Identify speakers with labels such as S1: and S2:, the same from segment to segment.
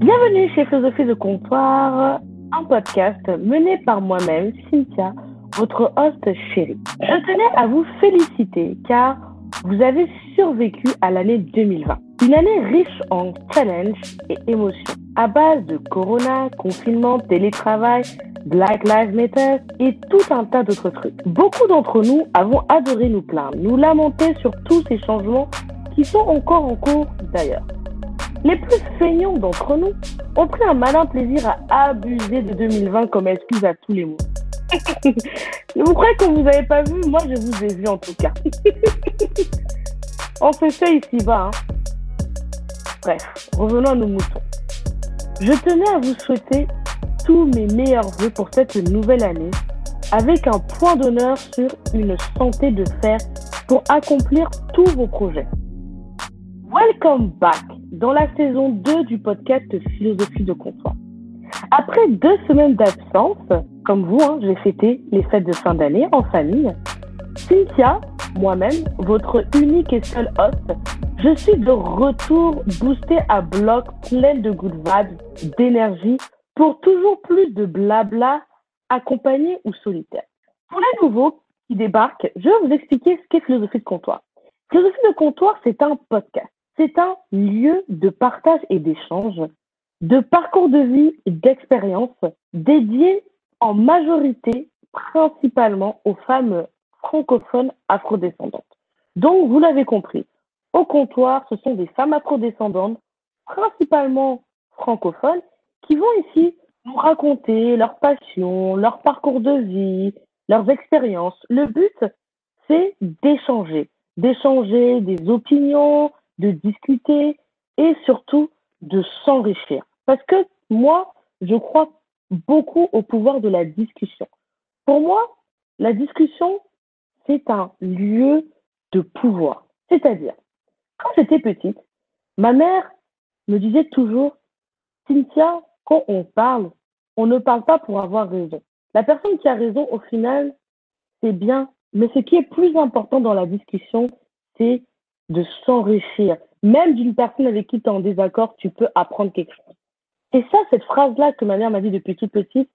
S1: Bienvenue chez Philosophie de Comptoir, un podcast mené par moi-même, Cynthia, votre host chérie. Je tenais à vous féliciter car vous avez survécu à l'année 2020. Une année riche en challenges et émotions. À base de corona, confinement, télétravail, Black Lives Matter et tout un tas d'autres trucs. Beaucoup d'entre nous avons adoré nous plaindre, nous lamenter sur tous ces changements qui sont encore en cours d'ailleurs. Les plus feignants d'entre nous ont pris un malin plaisir à abuser de 2020 comme excuse à tous les mots. vous croyez que vous n'avez pas vu? Moi, je vous ai vu en tout cas. On se fait ici-bas. Hein. Bref, revenons à nos moutons. Je tenais à vous souhaiter tous mes meilleurs voeux pour cette nouvelle année avec un point d'honneur sur une santé de fer pour accomplir tous vos projets. Welcome back dans la saison 2 du podcast Philosophie de comptoir. Après deux semaines d'absence, comme vous, hein, j'ai fêté les fêtes de fin d'année en famille. Cynthia, moi-même, votre unique et seul host, je suis de retour boosté à bloc, plein de good vibes, d'énergie, pour toujours plus de blabla, accompagné ou solitaire. Pour les nouveaux qui débarquent, je vais vous expliquer ce qu'est Philosophie de comptoir. Philosophie de comptoir, c'est un podcast c'est un lieu de partage et d'échange, de parcours de vie et d'expérience dédié en majorité principalement aux femmes francophones afrodescendantes. Donc, vous l'avez compris, au comptoir, ce sont des femmes afrodescendantes, principalement francophones, qui vont ici nous raconter leurs passions, leur parcours de vie, leurs expériences. Le but, c'est d'échanger, d'échanger des opinions, de discuter et surtout de s'enrichir. Parce que moi, je crois beaucoup au pouvoir de la discussion. Pour moi, la discussion, c'est un lieu de pouvoir. C'est-à-dire, quand j'étais petite, ma mère me disait toujours, Cynthia, quand on parle, on ne parle pas pour avoir raison. La personne qui a raison, au final, c'est bien. Mais ce qui est plus important dans la discussion, c'est de s'enrichir. Même d'une personne avec qui tu es en désaccord, tu peux apprendre quelque chose. Et ça, cette phrase-là que ma mère m'a dit depuis toute petite,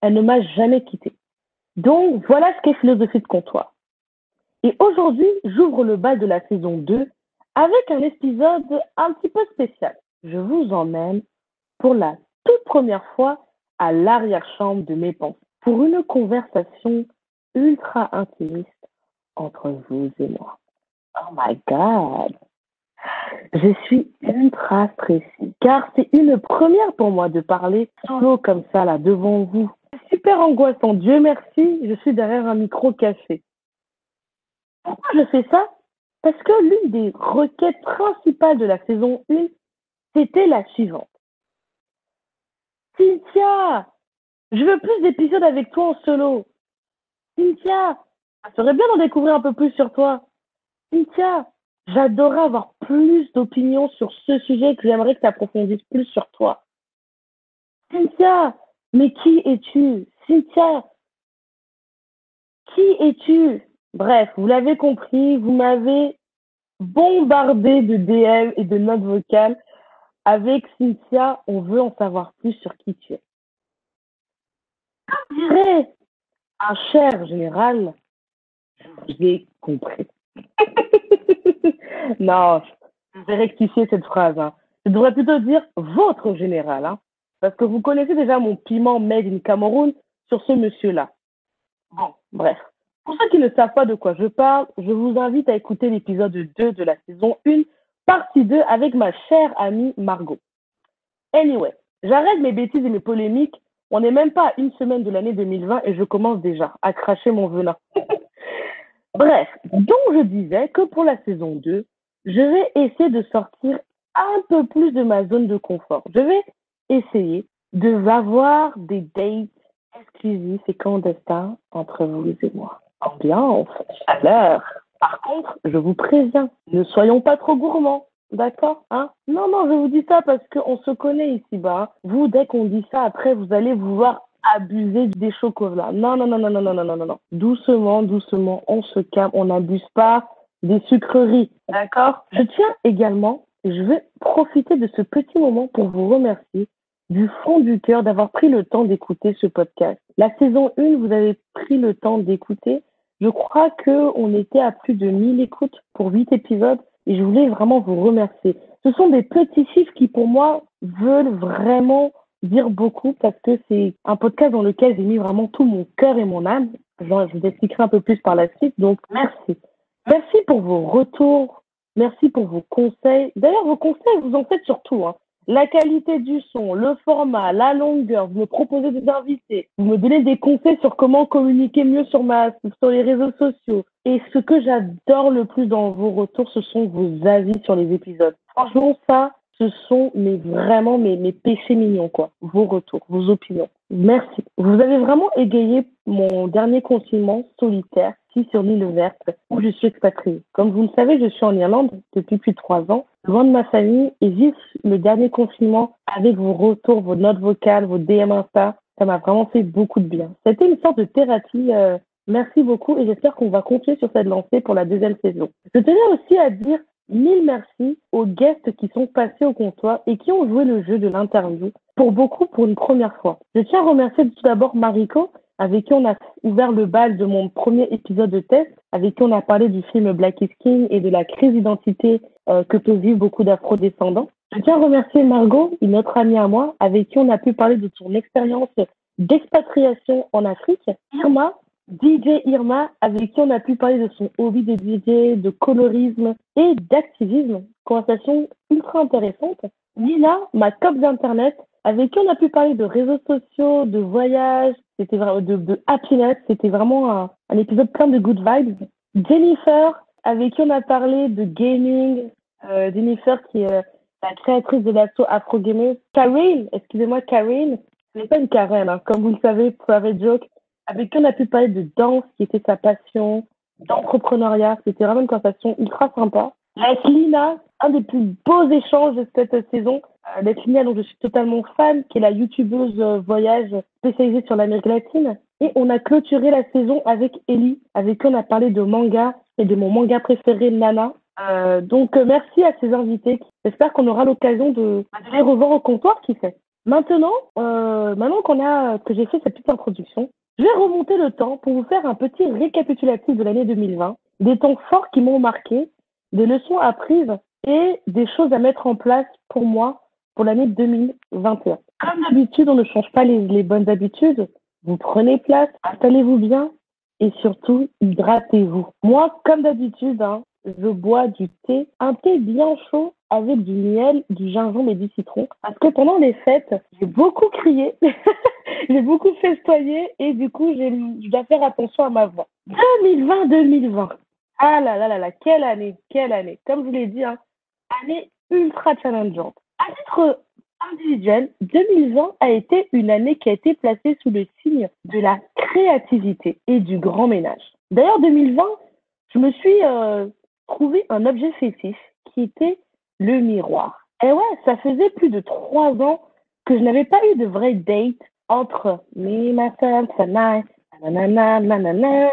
S1: elle ne m'a jamais quittée. Donc, voilà ce qu'est philosophie de comptoir. Et aujourd'hui, j'ouvre le bal de la saison 2 avec un épisode un petit peu spécial. Je vous emmène pour la toute première fois à l'arrière-chambre de mes pensées pour une conversation ultra intimiste entre vous et moi. Oh my God. Je suis ultra stressée car c'est une première pour moi de parler solo comme ça là devant vous. Super angoissant. Dieu merci, je suis derrière un micro caché. Pourquoi je fais ça? Parce que l'une des requêtes principales de la saison 1, c'était la suivante. Cynthia, je veux plus d'épisodes avec toi en solo. Cynthia, ça serait bien d'en découvrir un peu plus sur toi. Cynthia, j'adorerais avoir plus d'opinions sur ce sujet que j'aimerais que tu approfondisses plus sur toi. Cynthia, mais qui es-tu? Cynthia, qui es-tu? Bref, vous l'avez compris, vous m'avez bombardé de DM et de notes vocales. Avec Cynthia, on veut en savoir plus sur qui tu es. Comme dirait un cher général, j'ai compris. non, je vais rectifier cette phrase. Hein. Je devrais plutôt dire votre général, hein, parce que vous connaissez déjà mon piment made in Cameroun sur ce monsieur-là. Bon, bref. Pour ceux qui ne savent pas de quoi je parle, je vous invite à écouter l'épisode 2 de la saison 1, partie 2, avec ma chère amie Margot. Anyway, j'arrête mes bêtises et mes polémiques. On n'est même pas à une semaine de l'année 2020 et je commence déjà à cracher mon venin. Bref, donc je disais que pour la saison 2, je vais essayer de sortir un peu plus de ma zone de confort. Je vais essayer de avoir des dates exclusifs et clandestins entre vous et moi. Ambiance, chaleur. Par contre, je vous préviens, ne soyons pas trop gourmands. D'accord hein? Non, non, je vous dis ça parce qu'on se connaît ici-bas. Vous, dès qu'on dit ça, après, vous allez vouloir abuser des chocolats. Non, non, non, non, non, non, non, non, non. Doucement, doucement, on se calme, on n'abuse pas des sucreries. D'accord? Je tiens également, je vais profiter de ce petit moment pour vous remercier du fond du cœur d'avoir pris le temps d'écouter ce podcast. La saison 1, vous avez pris le temps d'écouter. Je crois que on était à plus de 1000 écoutes pour 8 épisodes et je voulais vraiment vous remercier. Ce sont des petits chiffres qui pour moi veulent vraiment dire beaucoup parce que c'est un podcast dans lequel j'ai mis vraiment tout mon cœur et mon âme. je vous expliquerai un peu plus par la suite. Donc, merci. Merci pour vos retours. Merci pour vos conseils. D'ailleurs, vos conseils, vous en faites surtout. Hein la qualité du son, le format, la longueur, vous me proposez des invités, vous me donnez des conseils sur comment communiquer mieux sur ma, sur les réseaux sociaux. Et ce que j'adore le plus dans vos retours, ce sont vos avis sur les épisodes. Franchement, ça, ce sont mes, vraiment mes, mes péchés mignons, quoi. Vos retours, vos opinions. Merci. Vous avez vraiment égayé mon dernier confinement solitaire ici sur l'île verte où je suis expatriée. Comme vous le savez, je suis en Irlande depuis plus de trois ans, loin de ma famille et vivre le dernier confinement avec vos retours, vos notes vocales, vos DM Insta, ça m'a vraiment fait beaucoup de bien. C'était une sorte de thérapie. Euh, merci beaucoup et j'espère qu'on va continuer sur cette lancée pour la deuxième saison. Je tenais aussi à dire Mille merci aux guests qui sont passés au comptoir et qui ont joué le jeu de l'interview, pour beaucoup pour une première fois. Je tiens à remercier tout d'abord Mariko, avec qui on a ouvert le bal de mon premier épisode de test, avec qui on a parlé du film Black is King et de la crise d'identité euh, que peuvent vivre beaucoup d'afro-descendants. Je tiens à remercier Margot, une autre amie à moi, avec qui on a pu parler de son expérience d'expatriation en Afrique. Irma, DJ Irma, avec qui on a pu parler de son hobby de DJ, de colorisme et d'activisme. Conversation ultra intéressante. Nina, ma cop d'internet, avec qui on a pu parler de réseaux sociaux, de voyages, c'était vraiment de, de happiness, c'était vraiment un, épisode plein de good vibes. Jennifer, avec qui on a parlé de gaming, euh, Jennifer qui est la créatrice de l'assaut Afro Gamers. Karine, excusez-moi Karine, ce n'est pas une Karen, hein, comme vous le savez, private joke, avec qui on a pu parler de danse, qui était sa passion, d'entrepreneuriat. C'était vraiment une conversation ultra sympa. Avec Lina, un des plus beaux échanges de cette saison. Avec Lina, dont je suis totalement fan, qui est la youtubeuse euh, voyage spécialisée sur l'Amérique latine. Et on a clôturé la saison avec Ellie, avec qui on a parlé de manga et de mon manga préféré, Nana. Euh, donc, euh, merci à ces invités. J'espère qu'on aura l'occasion de, de, les revoir au comptoir, qui fait. Maintenant, euh, maintenant qu'on a, que j'ai fait cette petite introduction, je vais remonter le temps pour vous faire un petit récapitulatif de l'année 2020, des temps forts qui m'ont marqué, des leçons apprises et des choses à mettre en place pour moi pour l'année 2021. Comme d'habitude, on ne change pas les, bonnes habitudes. Vous prenez place, installez-vous bien et surtout, hydratez-vous. Moi, comme d'habitude, hein, je bois du thé, un thé bien chaud avec du miel, du gingembre et du citron. Parce que pendant les fêtes, j'ai beaucoup crié, j'ai beaucoup festoyé et du coup, je dois faire attention à ma voix. 2020-2020. Ah là là là là, quelle année, quelle année. Comme je vous l'ai dit, hein, année ultra challengeante. À titre individuel, 2020 a été une année qui a été placée sous le signe de la créativité et du grand ménage. D'ailleurs, 2020, je me suis euh, trouvé un objet fétiche qui était le miroir. Et ouais, ça faisait plus de trois ans que je n'avais pas eu de vraie date entre me, myself, and I, nanana, nanana.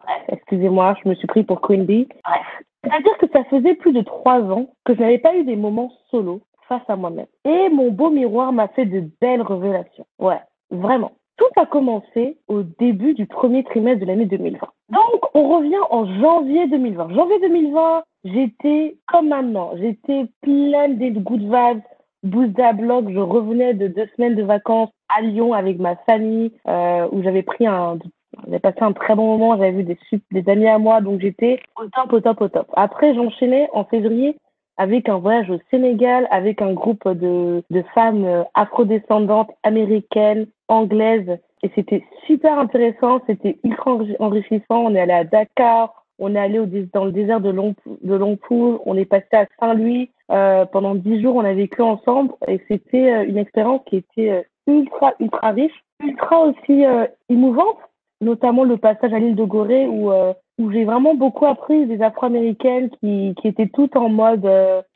S1: Bref, excusez-moi, je me suis pris pour Queen Bee. Bref, c'est-à-dire que ça faisait plus de trois ans que je n'avais pas eu des moments solo face à moi-même. Et mon beau miroir m'a fait de belles révélations. Ouais, vraiment. Tout a commencé au début du premier trimestre de l'année 2020. Donc, on revient en janvier 2020. Janvier 2020, j'étais comme maintenant. J'étais pleine de good vibes, boost blog. Je revenais de deux semaines de vacances à Lyon avec ma famille, euh, où j'avais pris un, j'avais passé un très bon moment. J'avais vu des, des amis à moi, donc j'étais au top, au top, au top. Après, j'enchaînais en février avec un voyage au Sénégal, avec un groupe de, de femmes euh, afrodescendantes américaines, anglaises. Et c'était super intéressant, c'était ultra enrichissant. On est allé à Dakar, on est allé dans le désert de, Long, de Longpool, on est passé à Saint-Louis. Euh, pendant dix jours, on a vécu ensemble et c'était euh, une expérience qui était euh, ultra, ultra riche, ultra aussi émouvante, notamment le passage à l'île de Gorée où où j'ai vraiment beaucoup appris des Afro-américaines qui, qui étaient toutes en mode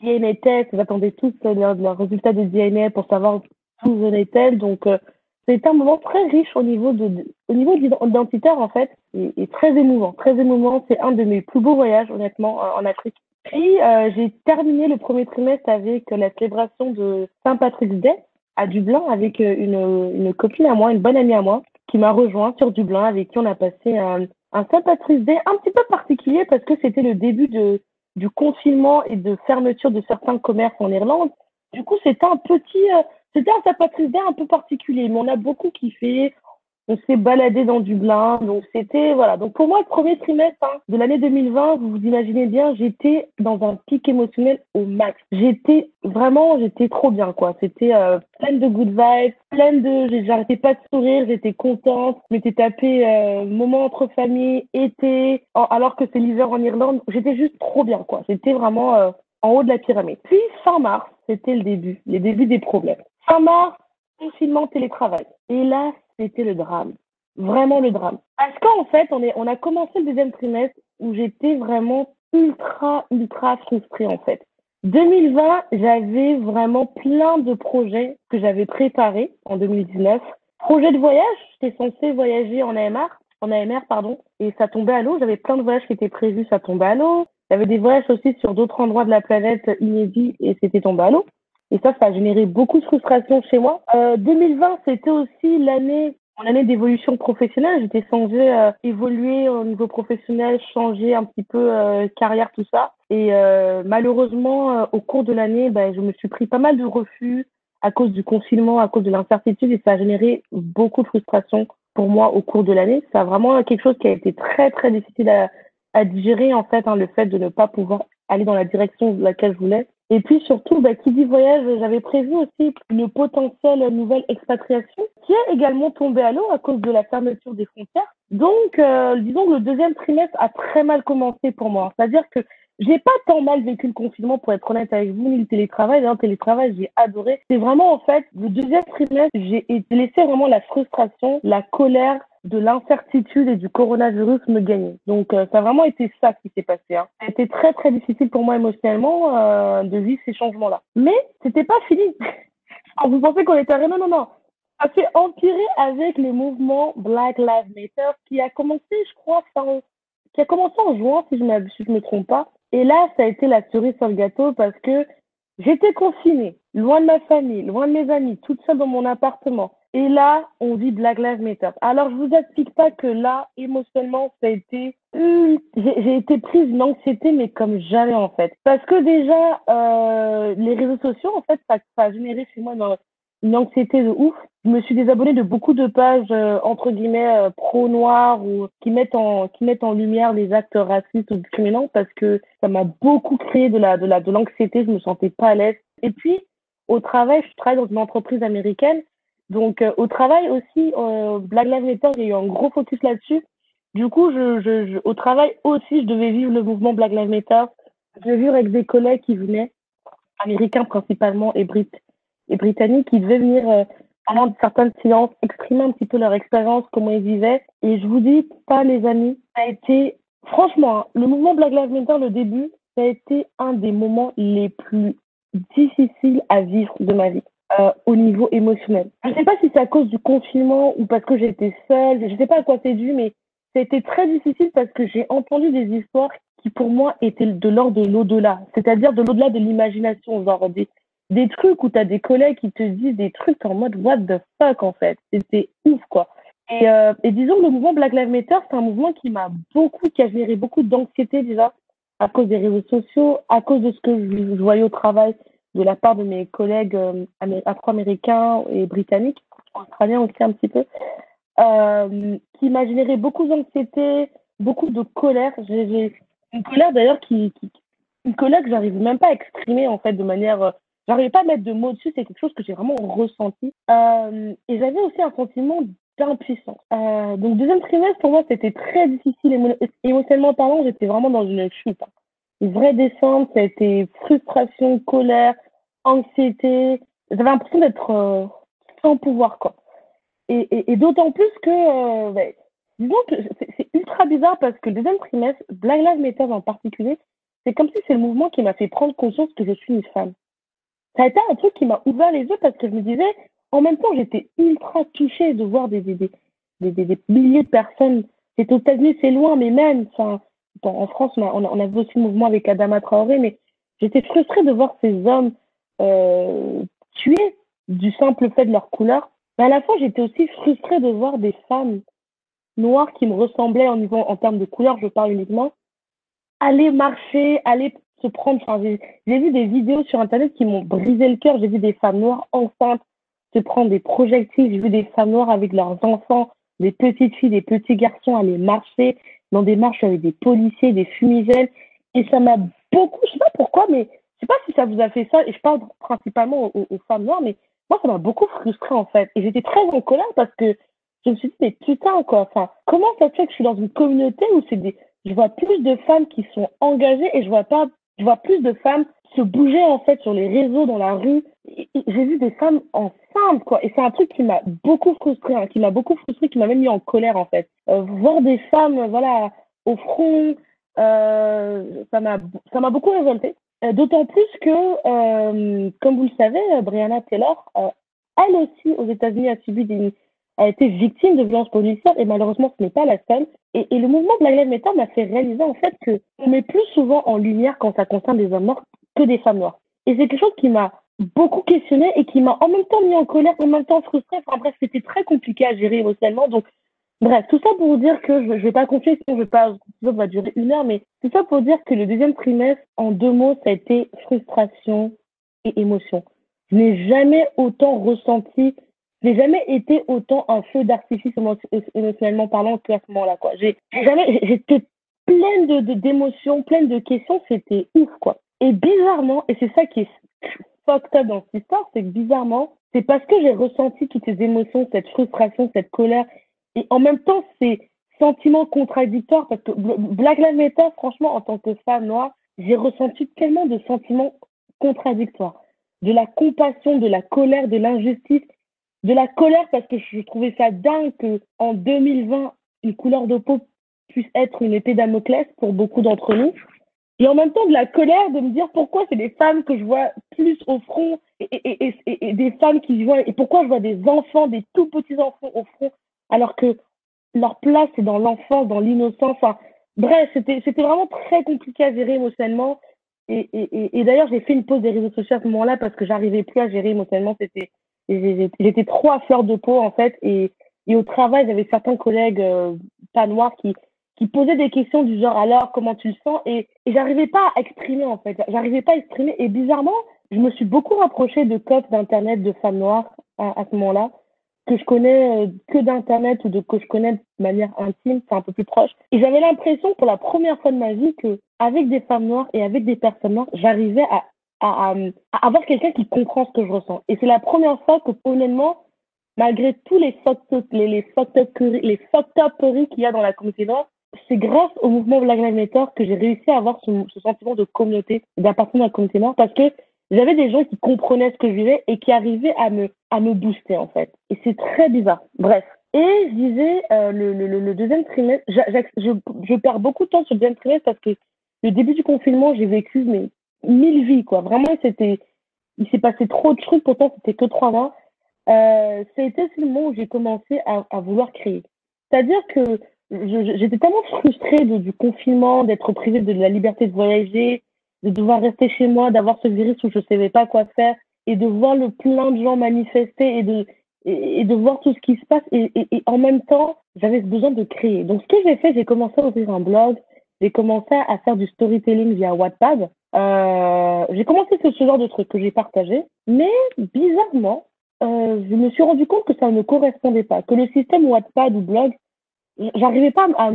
S1: DNA test, elles attendaient tous leurs leur résultats de DNA pour savoir où venaient-elles. Donc, euh, c'était un moment très riche au niveau de, au niveau identitaire en fait, et, très émouvant, très émouvant. C'est un de mes plus beaux voyages honnêtement en Afrique. Puis, euh, j'ai terminé le premier trimestre avec la célébration de Saint-Patrick's Day à Dublin avec euh, une, une copine à moi, une bonne amie à moi, qui m'a rejoint sur Dublin, avec qui on a passé un, un Saint-Patrick's Day un petit peu particulier parce que c'était le début de, du confinement et de fermeture de certains commerces en Irlande. Du coup, c'était un petit, euh, c'était un Saint-Patrick's Day un peu particulier, mais on a beaucoup kiffé on s'est baladé dans Dublin. Donc c'était voilà. Donc pour moi, le premier trimestre hein, de l'année 2020, vous vous imaginez bien, j'étais dans un pic émotionnel au max. J'étais vraiment, j'étais trop bien quoi. C'était euh, de good vibes, pleine de, j'arrêtais pas de sourire, j'étais contente. Je m'étais tapé euh, moment entre famille, été, alors que c'est l'hiver en Irlande. J'étais juste trop bien quoi. J'étais vraiment euh, en haut de la pyramide. Puis fin mars, c'était le début, les débuts des problèmes. Fin mars, confinement, télétravail? Et là, c'était le drame. Vraiment le drame. Parce qu'en fait, on, est, on a commencé le deuxième trimestre où j'étais vraiment ultra, ultra frustrée en fait. 2020, j'avais vraiment plein de projets que j'avais préparés en 2019. Projet de voyage, j'étais censée voyager en AMR, en AMR pardon, et ça tombait à l'eau. J'avais plein de voyages qui étaient prévus, ça tombait à l'eau. Avait des voyages aussi sur d'autres endroits de la planète inédits et c'était tombé à l'eau. Et ça, ça a généré beaucoup de frustration chez moi. Euh, 2020, c'était aussi l'année mon année d'évolution professionnelle. J'étais censée euh, évoluer au niveau professionnel, changer un petit peu euh, carrière, tout ça. Et euh, malheureusement, euh, au cours de l'année, ben, je me suis pris pas mal de refus à cause du confinement, à cause de l'incertitude, et ça a généré beaucoup de frustration pour moi au cours de l'année. C'est vraiment quelque chose qui a été très très difficile à, à digérer en fait, hein, le fait de ne pas pouvoir aller dans la direction de laquelle je voulais. Et puis surtout, bah, qui dit voyage, j'avais prévu aussi une potentielle nouvelle expatriation qui est également tombée à l'eau à cause de la fermeture des frontières. Donc, euh, disons que le deuxième trimestre a très mal commencé pour moi. C'est-à-dire que j'ai pas tant mal vécu le confinement pour être honnête avec vous, ni le télétravail. Le télétravail, j'ai adoré. C'est vraiment en fait le deuxième trimestre, j'ai laissé vraiment la frustration, la colère, de l'incertitude et du coronavirus me gagner. Donc, euh, ça a vraiment été ça qui s'est passé. Hein. Ça a été très, très difficile pour moi émotionnellement euh, de vivre ces changements-là. Mais c'était pas fini. vous pensez qu'on était arrêté Non, non, non. Ça s'est empiré avec le mouvement Black Lives Matter qui a commencé, je crois, fin, qui a commencé en juin, si je ne si me trompe pas. Et là, ça a été la cerise sur le gâteau parce que j'étais confinée, loin de ma famille, loin de mes amis, toute seule dans mon appartement. Et là, on dit Black Lives Matter. Alors, je vous explique pas que là, émotionnellement, ça a été, j'ai été prise d'une anxiété, mais comme jamais en fait. Parce que déjà, euh, les réseaux sociaux, en fait, ça, ça a généré chez moi une, anxiété de ouf. Je me suis désabonnée de beaucoup de pages euh, entre guillemets euh, pro noirs ou qui mettent en qui mettent en lumière les actes racistes ou discriminants parce que ça m'a beaucoup créé de la de la de l'anxiété. Je me sentais pas à l'aise. Et puis au travail, je travaille dans une entreprise américaine donc, euh, au travail aussi, euh, Black Lives Matter, il y a eu un gros focus là-dessus. Du coup, je, je, au travail aussi, je devais vivre le mouvement Black Lives Matter. Je vivre avec des collègues qui venaient, américains principalement et, Brit et britanniques, qui devaient venir euh, pendant certains silences, exprimer un petit peu leur expérience, comment ils vivaient. Et je vous dis, pas les amis, ça a été, franchement, hein, le mouvement Black Lives Matter, le début, ça a été un des moments les plus difficiles à vivre de ma vie. Euh, au niveau émotionnel. Je ne sais pas si c'est à cause du confinement ou parce que j'étais seule, je ne sais pas à quoi c'est dû, mais c'était très difficile parce que j'ai entendu des histoires qui pour moi étaient de l'ordre de l'au-delà, c'est-à-dire de l'au-delà de l'imagination, genre des, des trucs où tu as des collègues qui te disent des trucs en mode what the fuck en fait, c'était ouf quoi. Et, euh, et disons le mouvement Black Lives Matter, c'est un mouvement qui m'a beaucoup, qui a généré beaucoup d'anxiété déjà à cause des réseaux sociaux, à cause de ce que je voyais au travail de la part de mes collègues euh, afro-américains et britanniques, australiens aussi un petit peu, euh, qui m'a généré beaucoup d'anxiété, beaucoup de colère. Une colère d'ailleurs qui, une colère que j'arrive même pas à exprimer en fait de manière, euh, j'arrivais pas à mettre de mots dessus. C'est quelque chose que j'ai vraiment ressenti. Et j'avais aussi un sentiment d'impuissance. Donc deuxième trimestre pour moi c'était très difficile émotionnellement parlant. J'étais vraiment dans une chute. Hein une vraie descente, ça a été frustration, colère, anxiété. J'avais l'impression d'être euh, sans pouvoir, quoi. Et, et, et d'autant plus que, euh, ben, disons que c'est ultra bizarre parce que le deuxième trimestre, Black Lives Matter en particulier, c'est comme si c'est le mouvement qui m'a fait prendre conscience que je suis une femme. Ça a été un truc qui m'a ouvert les yeux parce que je me disais, en même temps, j'étais ultra touchée de voir des, des, des, des, milliers de personnes. C'est aux États-Unis, c'est loin, mais même, enfin, en France, on, a, avait aussi le mouvement avec Adama Traoré, mais j'étais frustrée de voir ces hommes euh, tués du simple fait de leur couleur. Mais à la fois, j'étais aussi frustrée de voir des femmes noires qui me ressemblaient en termes de couleur, je parle uniquement, aller marcher, aller se prendre. Enfin, j'ai vu des vidéos sur Internet qui m'ont brisé le cœur. J'ai vu des femmes noires enceintes se prendre des projectiles. J'ai vu des femmes noires avec leurs enfants, des petites filles, des petits garçons aller marcher dans des marches avec des policiers, des fumigènes. Et ça m'a beaucoup, je sais pas pourquoi, mais je sais pas si ça vous a fait ça. Et je parle principalement aux, femmes noires, mais moi, ça m'a beaucoup frustrée en fait. Et j'étais très en colère parce que je me suis dit, mais putain, quoi. Enfin, comment ça se fait que je suis dans une communauté où c'est des, je vois plus de femmes qui sont engagées et je vois pas, je vois plus de femmes se bouger en fait sur les réseaux, dans la rue. J'ai vu des femmes enceintes, quoi. Et c'est un truc qui m'a beaucoup frustré, hein, qui m'a beaucoup frustré, qui m'a même mis en colère, en fait. Euh, voir des femmes, voilà, au front, euh, ça m'a beaucoup révolté. Euh, d'autant plus que, comme vous le savez, Brianna Taylor, elle aussi, aux États-Unis, a subi des, a été victime de violences policières et malheureusement, ce n'est pas la seule. Et, et le mouvement Black Lives Matter m'a fait réaliser en fait que on met plus souvent en lumière quand ça concerne des hommes morts des femmes noires. Et c'est quelque chose qui m'a beaucoup questionné et qui m'a en même temps mis en colère, en même temps frustré. Enfin bref, c'était très compliqué à gérer émotionnellement. Donc, bref, tout ça pour vous dire que je ne vais pas confier, sinon je vais pas, ça va durer une heure, mais tout ça pour dire que le deuxième trimestre, en deux mots, ça a été frustration et émotion. Je n'ai jamais autant ressenti, je n'ai jamais été autant un feu d'artifice émotionnellement parlant que à ce moment-là, quoi. J'ai jamais, j'étais pleine de, d'émotions, pleine de questions, c'était ouf, quoi. Et bizarrement, et c'est ça qui est fucked up dans cette histoire, c'est que bizarrement, c'est parce que j'ai ressenti toutes ces émotions, cette frustration, cette colère, et en même temps, ces sentiments contradictoires, parce que Black Lives Matter, franchement, en tant que femme noire, j'ai ressenti tellement de sentiments contradictoires. De la compassion, de la colère, de l'injustice, de la colère parce que je trouvais ça dingue qu'en 2020, une couleur de peau puisse être une épée Damoclès pour beaucoup d'entre nous. Et en même temps, de la colère de me dire pourquoi c'est des femmes que je vois plus au front et, des femmes qui voient, et pourquoi je vois des enfants, des tout petits enfants au front, alors que leur place est dans l'enfance, dans l'innocence. Enfin, bref, c'était, vraiment très compliqué à gérer émotionnellement. Et, d'ailleurs, j'ai fait une pause des réseaux sociaux à ce moment-là parce que j'arrivais plus à gérer émotionnellement. C'était, j'étais trop à fleur de peau, en fait. Et, et au travail, j'avais certains collègues euh, pas noirs qui, qui posait des questions du genre alors comment tu le sens? Et, et j'arrivais pas à exprimer en fait. J'arrivais pas à exprimer. Et bizarrement je me suis beaucoup rapprochée de codes d'internet de femmes noires à, ce moment-là que je connais euh, que d'internet ou de que je connais de manière intime c'est un peu plus proche. Et j'avais l'impression pour la première fois de ma vie que avec des femmes noires et avec des personnes noires j'arrivais à, à, avoir quelqu'un qui comprend ce que je ressens. Et c'est la première fois que honnêtement malgré tous les fucked les, les qu'il y a dans la communauté noire c'est grâce au mouvement Black Lives Matter que j'ai réussi à avoir ce, sentiment de communauté, d'appartenir à la communauté noire, parce que j'avais des gens qui comprenaient ce que je vivais et qui arrivaient à me, à me booster, en fait. Et c'est très bizarre. Bref. Et je disais, euh, le, le, le, deuxième trimestre, je, je, perds beaucoup de temps sur le deuxième trimestre parce que le début du confinement, j'ai vécu mais, mille vies, quoi. Vraiment, c'était, il s'est passé trop de trucs, pourtant, c'était que trois mois. Euh, c'était le moment où j'ai commencé à, à vouloir créer. C'est-à-dire que j'étais tellement frustrée du confinement, d'être privée de la liberté de voyager, de devoir rester chez moi, d'avoir ce virus où je ne savais pas quoi faire et de voir le plein de gens manifester et de, et, de voir tout ce qui se passe. Et, et, en même temps, j'avais besoin de créer. Donc, ce que j'ai fait, j'ai commencé à ouvrir un blog, j'ai commencé à faire du storytelling via Wattpad. Euh, j'ai commencé ce, genre de trucs que j'ai partagé, mais bizarrement, euh, je me suis rendu compte que ça ne correspondait pas, que le système Wattpad ou blog j'arrivais pas à,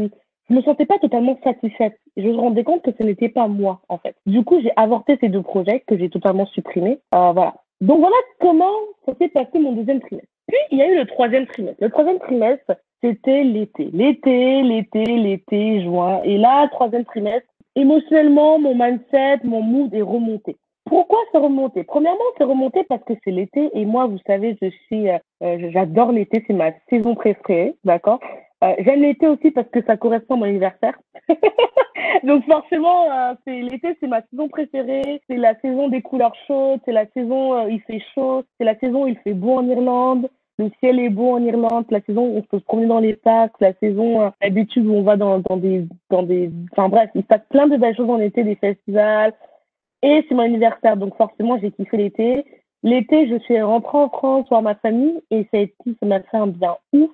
S1: je me sentais pas totalement satisfaite. Je me rendais compte que ce n'était pas moi, en fait. Du coup, j'ai avorté ces deux projets que j'ai totalement supprimés. Euh, voilà. Donc voilà comment ça s'est passé mon deuxième trimestre. Puis, il y a eu le troisième trimestre. Le troisième trimestre, c'était l'été. L'été, l'été, l'été, juin. Et là, troisième trimestre, émotionnellement, mon mindset, mon mood est remonté. Pourquoi c'est remonté Premièrement, c'est remonté parce que c'est l'été et moi, vous savez, je suis, euh, euh, j'adore l'été, c'est ma saison préférée, d'accord? Euh, j'aime l'été aussi parce que ça correspond à mon anniversaire. Donc forcément, euh, c'est l'été, c'est ma saison préférée. C'est la saison des couleurs chaudes, c'est la saison où il fait chaud, c'est la saison où il fait beau en Irlande. le ciel est beau en Irlande, la saison où on peut se promener dans les parcs, la saison euh, où on va dans, dans des, dans des, enfin bref, il se passe plein de belles choses en été, des festivals. Et c'est mon anniversaire, donc forcément j'ai kiffé l'été. L'été, je suis rentrée en France voir ma famille et ça m'a fait un bien ouf.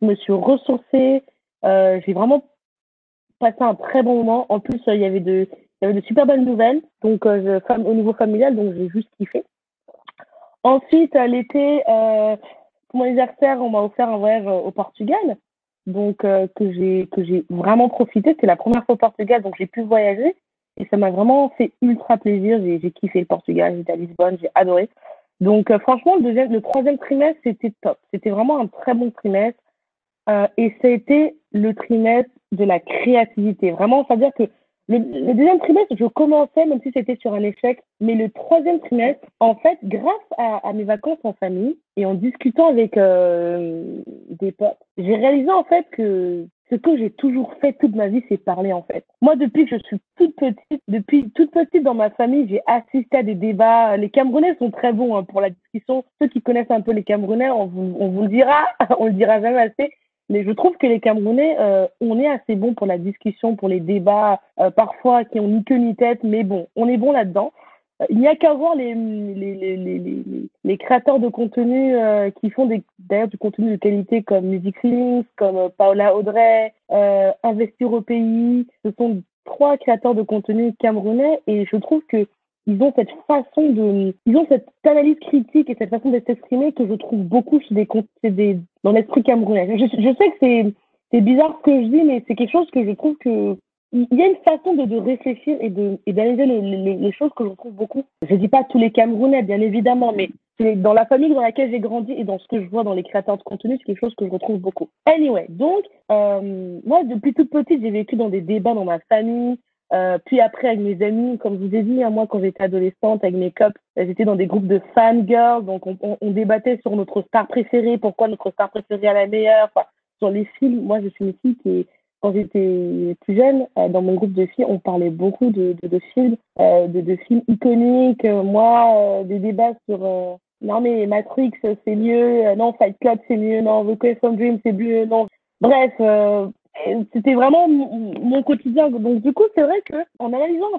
S1: Je me suis ressourcée, euh, j'ai vraiment passé un très bon moment. En plus, euh, il y avait de, il y avait de super bonnes nouvelles, donc euh, au niveau familial, donc j'ai juste kiffé. Ensuite, l'été, pour mon anniversaire, on m'a offert un voyage au Portugal, donc que j'ai que j'ai vraiment profité. C'était la première fois au Portugal, donc j'ai pu voyager et ça m'a vraiment fait ultra plaisir. J'ai kiffé le Portugal, j'étais à Lisbonne, j'ai adoré. Donc franchement, le deuxième, le troisième trimestre, c'était top. C'était vraiment un très bon trimestre. Euh, et ça a été le trimestre de la créativité. Vraiment, c'est-à-dire que le, deuxième trimestre, je commençais, même si c'était sur un échec, mais le troisième trimestre, en fait, grâce à, mes vacances en famille et en discutant avec euh, des potes, j'ai réalisé en fait que ce que j'ai toujours fait toute ma vie, c'est parler en fait. Moi, depuis que je suis toute petite, depuis toute petite dans ma famille, j'ai assisté à des débats. Les Camerounais sont très bons hein, pour la discussion. Ceux qui connaissent un peu les Camerounais, on vous, on vous le dira, on le dira jamais assez. Mais je trouve que les Camerounais, euh, on est assez bon pour la discussion, pour les débats, euh, parfois qui ont ni queue ni tête, mais bon, on est bon là-dedans. Euh, il n'y a qu'à voir les, les, les, les, les, créateurs de contenu qui font d'ailleurs du contenu de qualité comme Music Links, comme Paola Audrey, Investir au pays. Ce sont trois créateurs de contenu camerounais et je trouve que ils ont cette façon de, ils ont cette analyse critique et cette façon de s'exprimer que je trouve beaucoup chez des, dans l'esprit camerounais. Je, sais que c'est bizarre ce que je dis, mais c'est quelque chose que je trouve que il y a une façon de, de réfléchir et d'analyser les, les, choses que je trouve beaucoup. Je dis pas tous les Camerounais, bien évidemment, mais dans la famille dans laquelle j'ai grandi et dans ce que je vois dans les créateurs de contenu, c'est quelque chose que je retrouve beaucoup. Anyway, donc euh, moi depuis toute petite, j'ai vécu dans des débats dans ma famille. Euh, puis après, avec mes amis, comme je vous ai dit, hein, moi, quand j'étais adolescente, avec mes copes, euh, j'étais dans des groupes de fangirls, donc on, on, on, débattait sur notre star préférée, pourquoi notre star préférée est la meilleure, enfin, sur les films. Moi, je suis une fille qui, quand j'étais plus jeune, euh, dans mon groupe de filles, on parlait beaucoup de, films, euh, de, films iconiques. moi, des débats sur non mais Matrix, c'est mieux, non Fight Club, c'est mieux, non The Quest from Dream, c'est mieux, non. Bref, c'était vraiment mon quotidien. Donc du coup, c'est vrai que en analysant,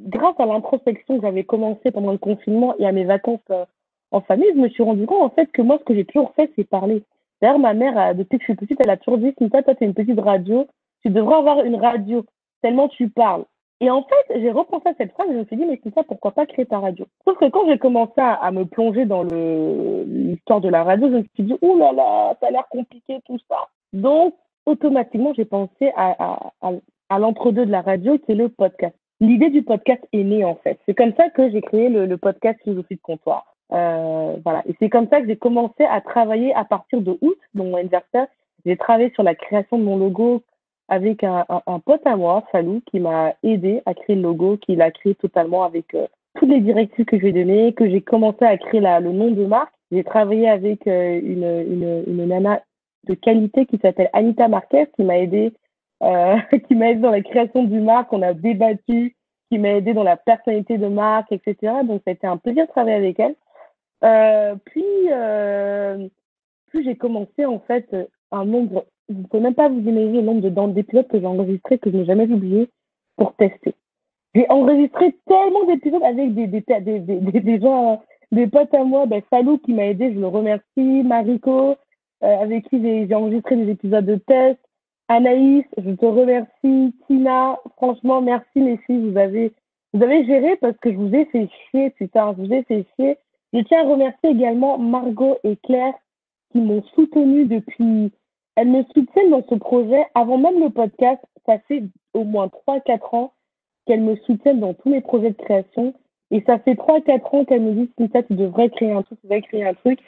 S1: grâce à l'introspection que j'avais commencé pendant le confinement et à mes vacances euh, en famille, je me suis rendu compte en fait que moi, ce que j'ai toujours fait, c'est parler. D'ailleurs, ma mère, depuis que je suis petite, elle a toujours dit, Smita, toi, tu une petite radio, tu devrais avoir une radio, tellement tu parles. Et en fait, j'ai repensé à cette phrase et je me suis dit, mais ça, pourquoi pas créer ta radio? Sauf que quand j'ai commencé à, me plonger dans l'histoire de la radio, je me suis dit, ouh là là, ça a l'air compliqué tout ça. Donc, automatiquement, j'ai pensé à, l'entre-deux de la radio, qui est le podcast. L'idée du podcast est née, en fait. C'est comme ça que j'ai créé le, le podcast Philosophie de comptoir. Euh, voilà. Et c'est comme ça que j'ai commencé à travailler à partir de août, donc mon anniversaire. J'ai travaillé sur la création de mon logo avec un, un, pote à moi, Falou, qui m'a aidé à créer le logo, qui l'a créé totalement avec euh, toutes les directives que je lui ai données, que j'ai commencé à créer la, le nom de marque. J'ai travaillé avec euh, une, une, une nana de qualité qui s'appelle Anita Marquez, qui m'a aidé, euh, qui m'a aidé dans la création du marque. On a débattu, qui m'a aidé dans la personnalité de marque, etc. Donc, ça a été un plaisir de travailler avec elle. Euh, puis, euh, puis j'ai commencé en fait un nombre, vous ne pouvez même pas vous imaginer le nombre d'épisodes que j'ai enregistrés que je n'ai jamais oublié pour tester. J'ai enregistré tellement d'épisodes avec des, des, des, des, des gens, des potes à moi, ben, Salou qui m'a aidé, je le remercie, Mariko, euh, avec qui j'ai enregistré des épisodes de test. Anaïs, je te remercie. Tina, franchement, merci les filles. Vous avez, vous avez géré parce que je vous ai fait chier, putain, je vous ai fait chier. Je tiens à remercier également Margot et Claire qui m'ont soutenu depuis. Elles me soutiennent dans ce projet avant même le podcast. Ça fait au moins 3-4 ans qu'elles me soutiennent dans tous mes projets de création. Et ça fait 3-4 ans qu'elles me disent, Cynthia, tu devrais créer un truc, tu devrais créer un truc.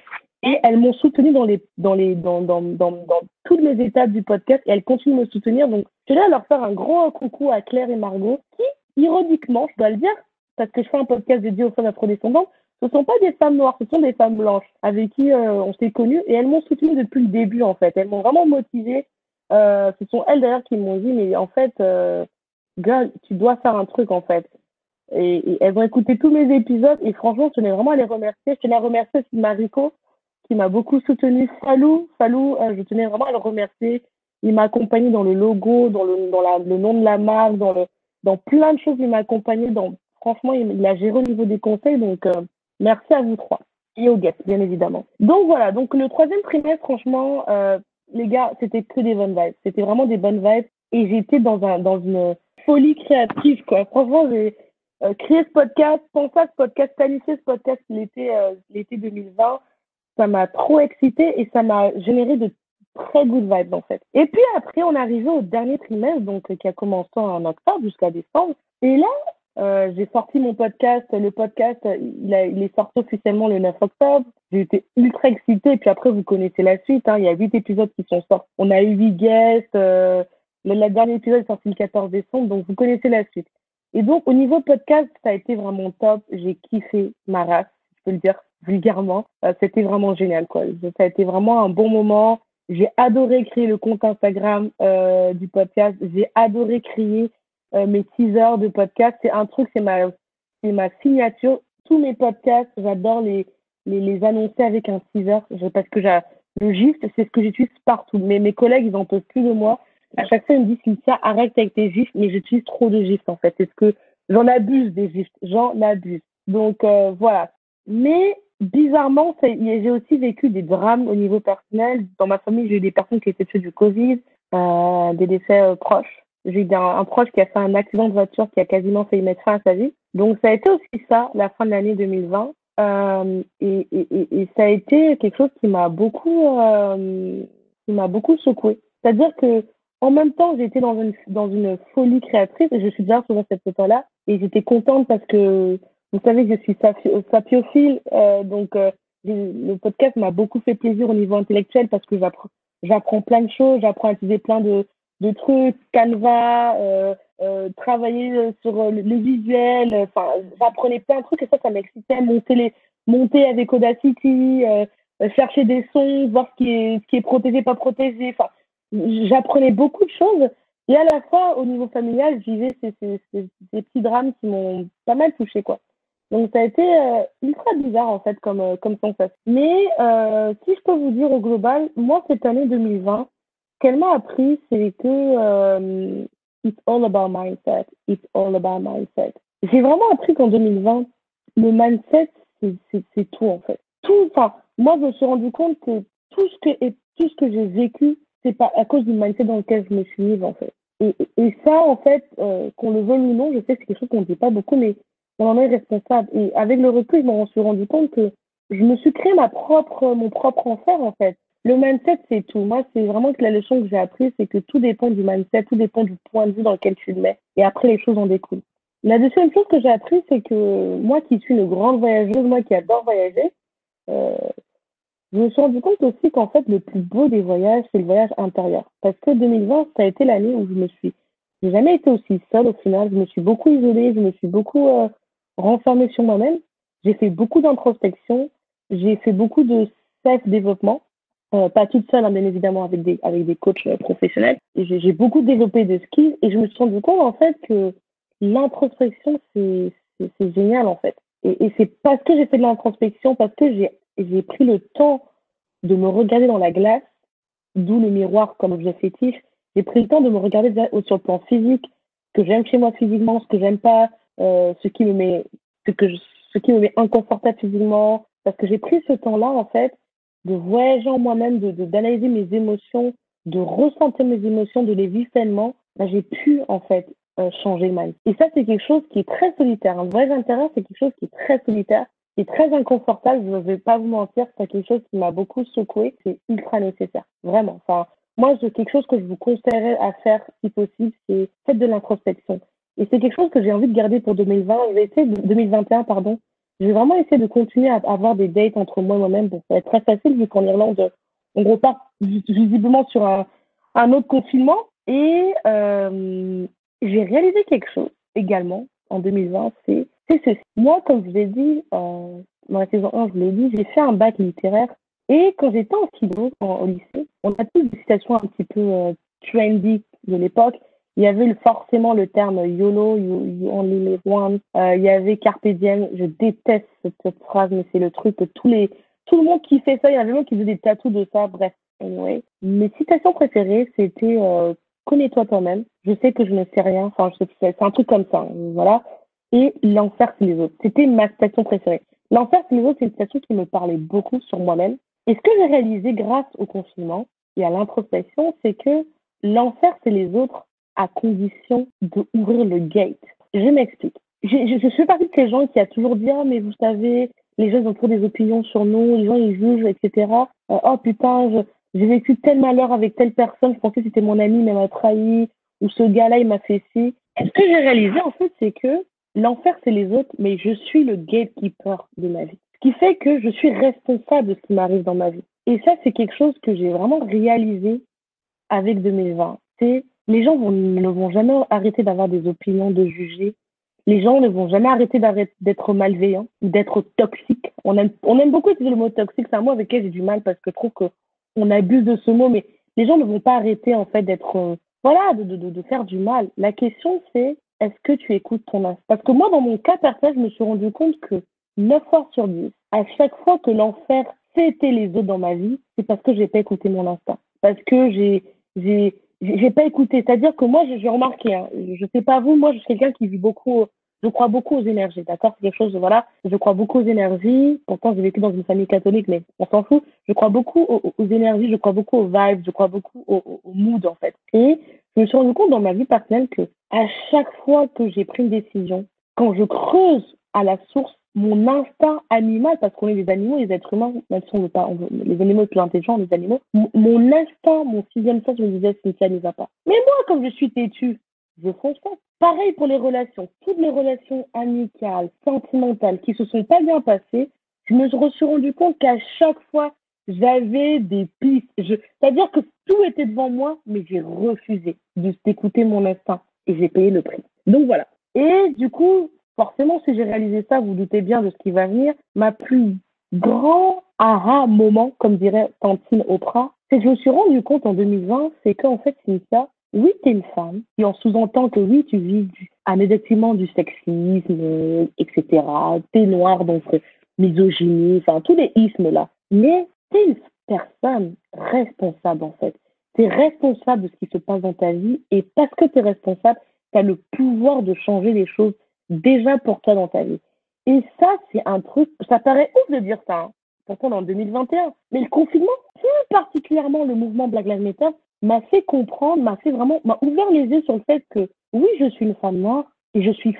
S1: Et elles m'ont soutenu dans les dans les dans, dans, dans, toutes les étapes du podcast et elles continuent de me soutenir. Donc je vais leur faire un gros coucou à Claire et Margot qui, ironiquement, je dois le dire, parce que je fais un podcast dédié aux femmes afrodescendantes, ce ne sont pas des femmes noires, ce sont des femmes blanches avec qui euh, on s'est connus et elles m'ont soutenu depuis le début en fait. Elles m'ont vraiment motivée. Euh, ce sont elles d'ailleurs qui m'ont dit mais en fait, euh, girl, tu dois faire un truc en fait. Et, elles ont écouté tous mes épisodes et franchement, je tenais vraiment à les remercier. Je tenais à remercier aussi Mariko qui m'a beaucoup soutenu. Falou, Falou, euh, je tenais vraiment à le remercier. Il m'a accompagné dans le logo, dans le, dans le nom de la marque, dans, dans plein de choses. Il m'a accompagné dans, franchement, il, a géré au niveau des conseils. Donc, merci à vous trois. Et aux guests, bien évidemment. Donc voilà, donc le troisième trimestre, franchement, euh, les gars, c'était que des bonnes vibes. C'était vraiment des bonnes vibes. Et j'étais dans, un, dans une folie créative, quoi. Franchement, j'ai euh, créé ce podcast, pensé à ce podcast, planifié ce podcast l'été l'été 2020 ça m'a trop excité et ça m'a généré de très good vibes en fait. Et puis après, on est arrivé au dernier trimestre, donc qui a commencé en octobre jusqu'à décembre. Et là, euh, j'ai sorti mon podcast. Le podcast, il, est sorti officiellement le 9 octobre. J'ai été ultra excitée. Puis après, vous connaissez la suite. Hein. Il y a huit épisodes qui sont sortis. On a eu huit guests. Euh, le, dernier épisode est sorti le 14 décembre. Donc, vous connaissez la suite. Et donc, au niveau podcast, ça a été vraiment top. J'ai kiffé ma race, je peux le dire vulgairement. Euh, c'était vraiment génial. Ça a été vraiment un bon moment. J'ai adoré créer le compte Instagram euh, du podcast. J'ai adoré créer euh, mes teasers de podcast. C'est un truc, c'est ma, ma signature. Tous mes podcasts, j'adore les, les, les, annoncer avec un teaser. Parce que le gif, c'est ce que j'utilise partout. Mais mes collègues, ils en peuvent plus de moi. À chaque fois, ils me disent, ça arrête avec tes gifs. Mais j'utilise trop de gifs, en fait. C'est ce que j'en abuse des gifs? J'en abuse. Donc, euh, voilà. Mais bizarrement, j'ai aussi vécu des drames au niveau personnel. Dans ma famille, j'ai eu des personnes qui étaient tuées du Covid, euh, des décès euh, proches. J'ai eu un, proche qui a fait un accident de voiture qui a quasiment fait mettre fin à sa vie. Donc, ça a été aussi ça, la fin de l'année 2020. Euh, et, et, et, ça a été quelque chose qui m'a beaucoup, euh, qui m'a beaucoup secoué. C'est-à-dire que, en même temps, j'étais dans une, dans une folie créatrice et je suis déjà souvent cette photo-là. Et j'étais contente parce que vous savez que je suis sapiophile, euh, donc euh, le podcast m'a beaucoup fait plaisir au niveau intellectuel parce que j'apprends plein de choses, j'apprends à utiliser plein de, de trucs, Canva, euh, euh, travailler sur le, visuel, enfin j'apprenais plein de trucs et ça, ça m'excitait, monter les monter avec Audacity, chercher des sons, voir ce qui est ce qui est protégé, pas protégé, enfin j'apprenais beaucoup de choses. Et à la fois, au niveau familial, je vivais ces, petits drames qui m'ont pas mal touché, quoi. Donc ça a été euh, ultra bizarre en fait comme, euh, comme sensation. Mais euh, si je peux vous dire au global, moi cette année 2020, ce qu'elle m'a appris, c'est que euh, it's all about mindset. It's all about mindset. J'ai vraiment appris qu'en 2020, le mindset, c'est tout en fait. Tout, enfin, moi je me suis rendu compte que tout ce que, tout ce que j'ai vécu, c'est à cause du mindset dans lequel je me suis mise en fait. Et, ça, en fait, euh, qu'on le veuille ou non, je sais que c'est quelque chose qu'on ne dit pas beaucoup, mais on en est responsable. Et avec le recul, je me suis rendu compte que je me suis créé ma propre, mon propre enfer, en fait. Le mindset, c'est tout. Moi, c'est vraiment que la leçon que j'ai apprise, c'est que tout dépend du mindset, tout dépend du point de vue dans lequel tu le mets. Et après, les choses en découlent. La deuxième chose que j'ai appris, c'est que moi qui suis une grande voyageuse, moi qui adore voyager, euh, je me suis rendu compte aussi qu'en fait, le plus beau des voyages, c'est le voyage intérieur. Parce que 2020, ça a été l'année où je me suis, j'ai jamais été aussi seule au final. Je me suis beaucoup isolée, je me suis beaucoup euh, renfermée sur moi-même. J'ai fait beaucoup d'introspection, j'ai fait beaucoup de self-développement, euh, pas toute seule, hein, bien évidemment, avec des, avec des coachs euh, professionnels. J'ai beaucoup développé des skills et je me suis rendu compte, en fait, que l'introspection, c'est génial, en fait. Et, et c'est parce que j'ai fait de l'introspection, parce que j'ai pris le temps de me regarder dans la glace, d'où le miroir comme objet fétiche. J'ai pris le temps de me regarder sur le plan physique, ce que j'aime chez moi physiquement, ce que j'aime pas, euh, ce qui me met ce que ce qui me met inconfortable physiquement parce que j'ai pris ce temps-là en fait de voyager en moi-même de d'analyser mes émotions de ressentir mes émotions de les vivre pleinement ben, j'ai pu en fait euh, changer ma vie et ça c'est quelque chose qui est très solitaire un voyage intérieur c'est quelque chose qui est très solitaire qui est très inconfortable je ne vais pas vous mentir c'est quelque chose qui m'a beaucoup secoué c'est ultra nécessaire vraiment enfin moi c'est quelque chose que je vous conseillerais à faire si possible c'est faites de l'introspection et c'est quelque chose que j'ai envie de garder pour 2020. Je vais essayer de, 2021, pardon. Je vais vraiment essayer de continuer à avoir des dates entre moi et moi-même. Bon, ça va être très facile vu qu'en Irlande, on repart visiblement sur un, un autre confinement. Et euh, j'ai réalisé quelque chose également en 2020, c'est ceci. Moi, comme je l'ai dit, euh, dans la saison 1, je l'ai dit, j'ai fait un bac littéraire. Et quand j'étais en philo, au lycée, on a tous des citations un petit peu euh, trendy de l'époque. Il y avait forcément le terme YOLO, you, only live. Euh, il y avait Carpe diem. Je déteste cette, phrase, mais c'est le truc que tous les tout le monde qui fait ça. Il y avait même qui faisaient des tatous de ça. Bref, anyway. Mes citations préférées, c'était euh, Connais-toi toi-même. Je sais que je ne sais rien. Enfin, c'est un truc comme ça. Hein, voilà. Et L'enfer, c'est les autres. C'était ma citation préférée. L'enfer, c'est les autres, c'est une citation qui me parlait beaucoup sur moi-même. Et ce que j'ai réalisé grâce au confinement et à l'introspection, c'est que l'enfer, c'est les autres à condition d'ouvrir le gate. Je m'explique. Je, je, fais partie de ces gens qui a toujours dit, ah, mais vous savez, les gens ont trop des opinions sur nous, les gens ils jugent, etc. Euh, oh putain, j'ai vécu tel malheur avec telle personne, je pensais que c'était mon ami, mais elle m'a trahi, ou ce gars-là, il m'a fait ci. Ce que j'ai réalisé, en fait, c'est que l'enfer, c'est les autres, mais je suis le gatekeeper de ma vie. Ce qui fait que je suis responsable de ce qui m'arrive dans ma vie. Et ça, c'est quelque chose que j'ai vraiment réalisé avec 2020. C'est les gens ne vont jamais arrêter d'avoir des opinions, de juger. Les gens ne vont jamais arrêter d'être malveillants d'être toxiques. On aime, beaucoup utiliser le mot toxique. C'est un mot avec lequel j'ai du mal parce que je trouve qu'on abuse de ce mot. Mais les gens ne vont pas arrêter, en fait, d'être, euh, voilà, de, faire du mal. La question, c'est est-ce que tu écoutes ton instinct? Parce que moi, dans mon cas personnel, je me suis rendu compte que 9 fois sur 10, à chaque fois que l'enfer c'était les autres dans ma vie, c'est parce que j'ai pas écouté mon instinct. Parce que j'ai, j'ai, j'ai pas écouté. C'est-à-dire que moi, j'ai remarqué, hein, je sais pas vous, moi, je suis quelqu'un qui vit beaucoup, je crois beaucoup aux énergies, d'accord? C'est quelque chose, voilà, je crois beaucoup aux énergies. Pourtant, j'ai vécu dans une famille catholique, mais on s'en fout. Je crois beaucoup aux, énergies, je crois beaucoup aux vibes, je crois beaucoup au, au, mood, en fait. Et je me suis rendu compte dans ma vie personnelle que à chaque fois que j'ai pris une décision, quand je creuse à la source mon instinct animal, parce qu'on est des animaux, les êtres humains, même si on veut pas, les animaux plus intelligents, les animaux, mon instinct, mon sixième sens me disait, Cynthia n'y va pas. Mais moi, comme je suis têtue, je pas. Pareil pour les relations. Toutes les relations amicales, sentimentales, qui se sont pas bien passées, je me suis rendu compte qu'à chaque fois, j'avais des pistes. C'est-à-dire que tout était devant moi, mais j'ai refusé d'écouter mon instinct et j'ai payé le prix. Donc voilà. Et du coup, forcément, si j'ai réalisé ça, vous doutez bien de ce qui va venir. Ma plus grand aha moment, comme dirait Tantine Oprah, c'est que je me suis rendu compte en 2020, c'est qu'en fait, ça. oui, tu es une femme, et on sous-entend que oui, tu vis du, effectivement du sexisme, etc. Tu es noire, donc misogynie, enfin, tous les ismes là. Mais tu es une personne responsable, en fait. Tu es responsable de ce qui se passe dans ta vie, et parce que tu es responsable, tu as le pouvoir de changer les choses déjà pour toi dans ta vie. Et ça, c'est un truc, ça paraît ouf de dire ça, hein. pourtant on est en 2021, mais le confinement, plus particulièrement le mouvement Black Lives Matter, m'a fait comprendre, m'a fait vraiment, m'a ouvert les yeux sur le fait que oui, je suis une femme noire et je suis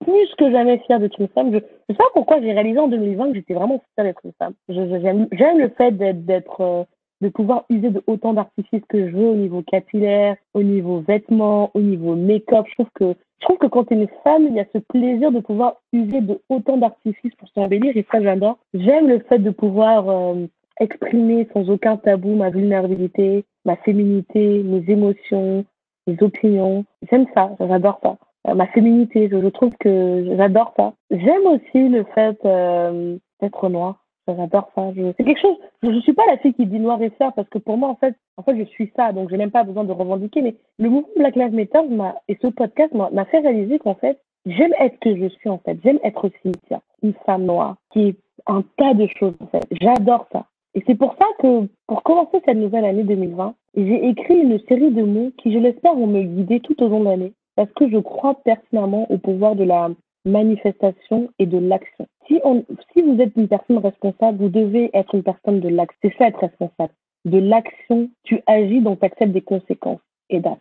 S1: plus que jamais fière d'être une femme. Je, sais pas pourquoi j'ai réalisé en 2020 que j'étais vraiment fière d'être une femme. J'aime le fait d'être, euh, de pouvoir user de autant d'artifices que je veux au niveau capillaire, au niveau vêtements, au niveau make-up. Je trouve que je trouve que quand tu es une femme, il y a ce plaisir de pouvoir user de autant d'artifices pour s'embellir et ça, j'adore. J'aime le fait de pouvoir euh, exprimer sans aucun tabou ma vulnérabilité, ma féminité, mes émotions, mes opinions. J'aime ça, j'adore ça. Euh, ma féminité, je, trouve que j'adore ça. J'aime aussi le fait euh, d'être noire. J'adore ça. C'est quelque chose. Je ne suis pas la fille qui dit noir et fer parce que pour moi, en fait, en fait, je suis ça. Donc, j'ai même pas besoin de revendiquer. Mais le mouvement Black Lives Matter et ce podcast m'a fait réaliser qu'en fait, j'aime être que je suis, en fait. J'aime être Cynthia, une femme noire qui est un tas de choses, en fait. J'adore ça. Et c'est pour ça que, pour commencer cette nouvelle année 2020, j'ai écrit une série de mots qui, je l'espère, vont me guider tout au long de l'année parce que je crois personnellement au pouvoir de la manifestation et de l'action. Si, on, si vous êtes une personne responsable, vous devez être une personne de l'action. C'est ça être responsable. De l'action, tu agis, donc tu acceptes des conséquences. Et that's.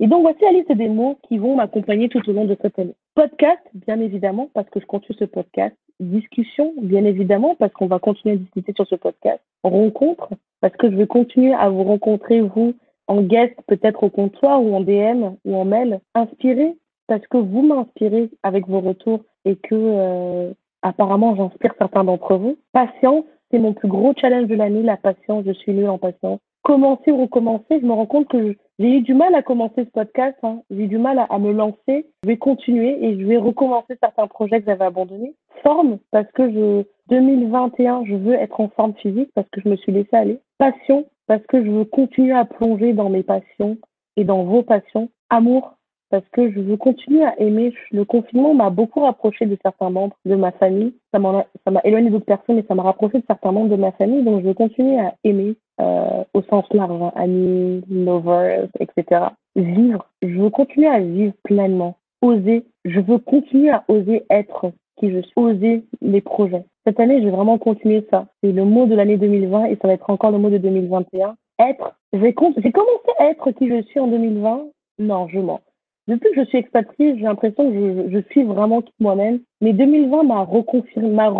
S1: Et donc voici la liste des mots qui vont m'accompagner tout au long de cette année. Podcast, bien évidemment, parce que je continue ce podcast. Discussion, bien évidemment, parce qu'on va continuer à discuter sur ce podcast. Rencontre, parce que je vais continuer à vous rencontrer, vous, en guest, peut-être au comptoir ou en DM ou en mail. Inspiré, parce que vous m'inspirez avec vos retours et que euh, apparemment j'inspire certains d'entre vous. Patience, c'est mon plus gros challenge de l'année, la patience. Je suis nulle en patience. Commencer ou recommencer, je me rends compte que j'ai eu du mal à commencer ce podcast. Hein. J'ai eu du mal à, me lancer. Je vais continuer et je vais recommencer certains projets que j'avais abandonnés. Forme, parce que je 2021, je veux être en forme physique parce que je me suis laissé aller. Passion, parce que je veux continuer à plonger dans mes passions et dans vos passions. Amour, parce que je veux continuer à aimer. Le confinement m'a beaucoup rapproché de certains membres de ma famille. Ça m'a éloigné d'autres personnes et ça m'a rapproché de certains membres de ma famille. Donc, je veux continuer à aimer euh, au sens large, hein, amis, lovers, etc. Vivre. Je veux continuer à vivre pleinement. Oser. Je veux continuer à oser être qui je suis. Oser les projets. Cette année, je vais vraiment continuer ça. C'est le mot de l'année 2020 et ça va être encore le mot de 2021. Être. J'ai commencé à être qui je suis en 2020. Non, je mens. Depuis que je suis expatriée, j'ai l'impression que je, suis vraiment moi-même. Mais 2020 m'a reconfirmé, m'a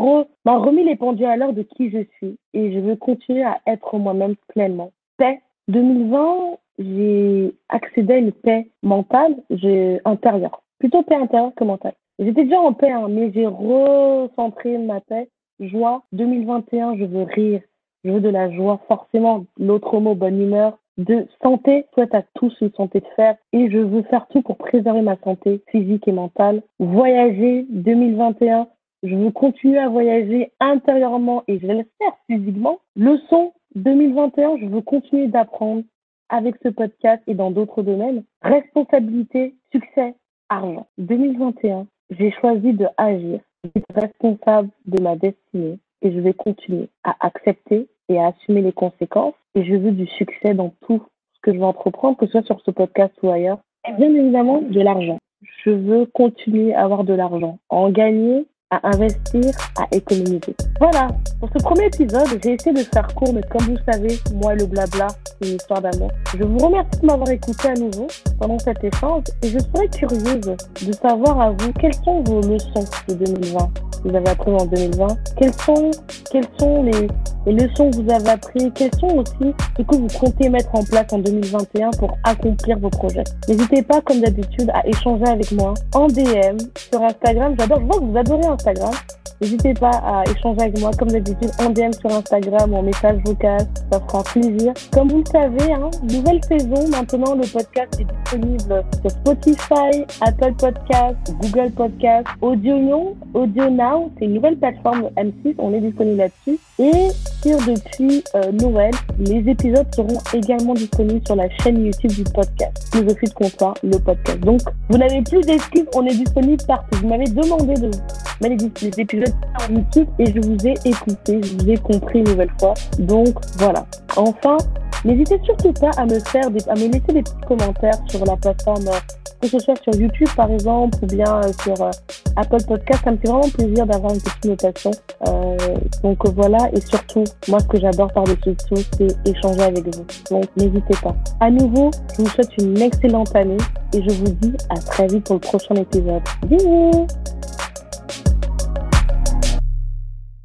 S1: m'a remis les pendules à l'heure de qui je suis. Et je veux continuer à être moi-même pleinement. Paix. 2020, j'ai accédé à une paix mentale, intérieure. Plutôt paix intérieure que mentale. J'étais déjà en paix, hein, mais j'ai recentré ma paix. Joie. 2021, je veux rire. Je veux de la joie, forcément. L'autre mot, bonne humeur. De santé, souhaite à tous une santé de fer. Et je veux faire tout pour préserver ma santé physique et mentale. Voyager 2021. Je veux continuer à voyager intérieurement et je l'espère physiquement. Leçon 2021, je veux continuer d'apprendre avec ce podcast et dans d'autres domaines. Responsabilité, succès, argent. 2021, j'ai choisi de agir, d'être responsable de ma destinée et je vais continuer à accepter et à assumer les conséquences. Et je veux du succès dans tout ce que je vais entreprendre, que ce soit sur ce podcast ou ailleurs. Et bien évidemment, de l'argent. Je veux continuer à avoir de l'argent, en gagner à investir, à économiser. Voilà, pour ce premier épisode, j'ai essayé de faire court, mais comme vous savez, moi le blabla, c'est une histoire d'amour. Je vous remercie de m'avoir écouté à nouveau pendant cet échange et je serais curieuse de savoir à vous quelles sont vos leçons de 2020 vous avez appris en 2020. Quelles sont, quelles sont les, les leçons que vous avez apprises? Quelles sont aussi ce que vous comptez mettre en place en 2021 pour accomplir vos projets? N'hésitez pas, comme d'habitude, à échanger avec moi en DM sur Instagram. J'adore, je vois que vous adorez Instagram. Instagram. N'hésitez pas à échanger avec moi, comme d'habitude, en DM sur Instagram ou en message vocal. Ça fera plaisir. Comme vous le savez, hein, nouvelle saison. Maintenant, le podcast est disponible sur Spotify, Apple Podcast, Google Podcast, Audio Audio Now. C'est une nouvelle plateforme M6. On est disponible là-dessus. Et sur depuis euh, Noël, les épisodes seront également disponibles sur la chaîne YouTube du podcast. Philosophie de comptoir, le podcast. Donc, vous n'avez plus d'excuses. On est disponible partout. Vous m'avez demandé de mettre les épisodes et je vous ai écouté, je vous ai compris une nouvelle fois. Donc voilà. Enfin, n'hésitez surtout pas à me faire des, à me laisser des petits commentaires sur la plateforme, que ce soit sur YouTube par exemple ou bien euh, sur euh, Apple Podcast. Ça me fait vraiment plaisir d'avoir une petite notation. Euh, donc voilà, et surtout, moi ce que j'adore par-dessus tout, c'est échanger avec vous. Donc n'hésitez pas. À nouveau, je vous souhaite une excellente année et je vous dis à très vite pour le prochain épisode. Bisous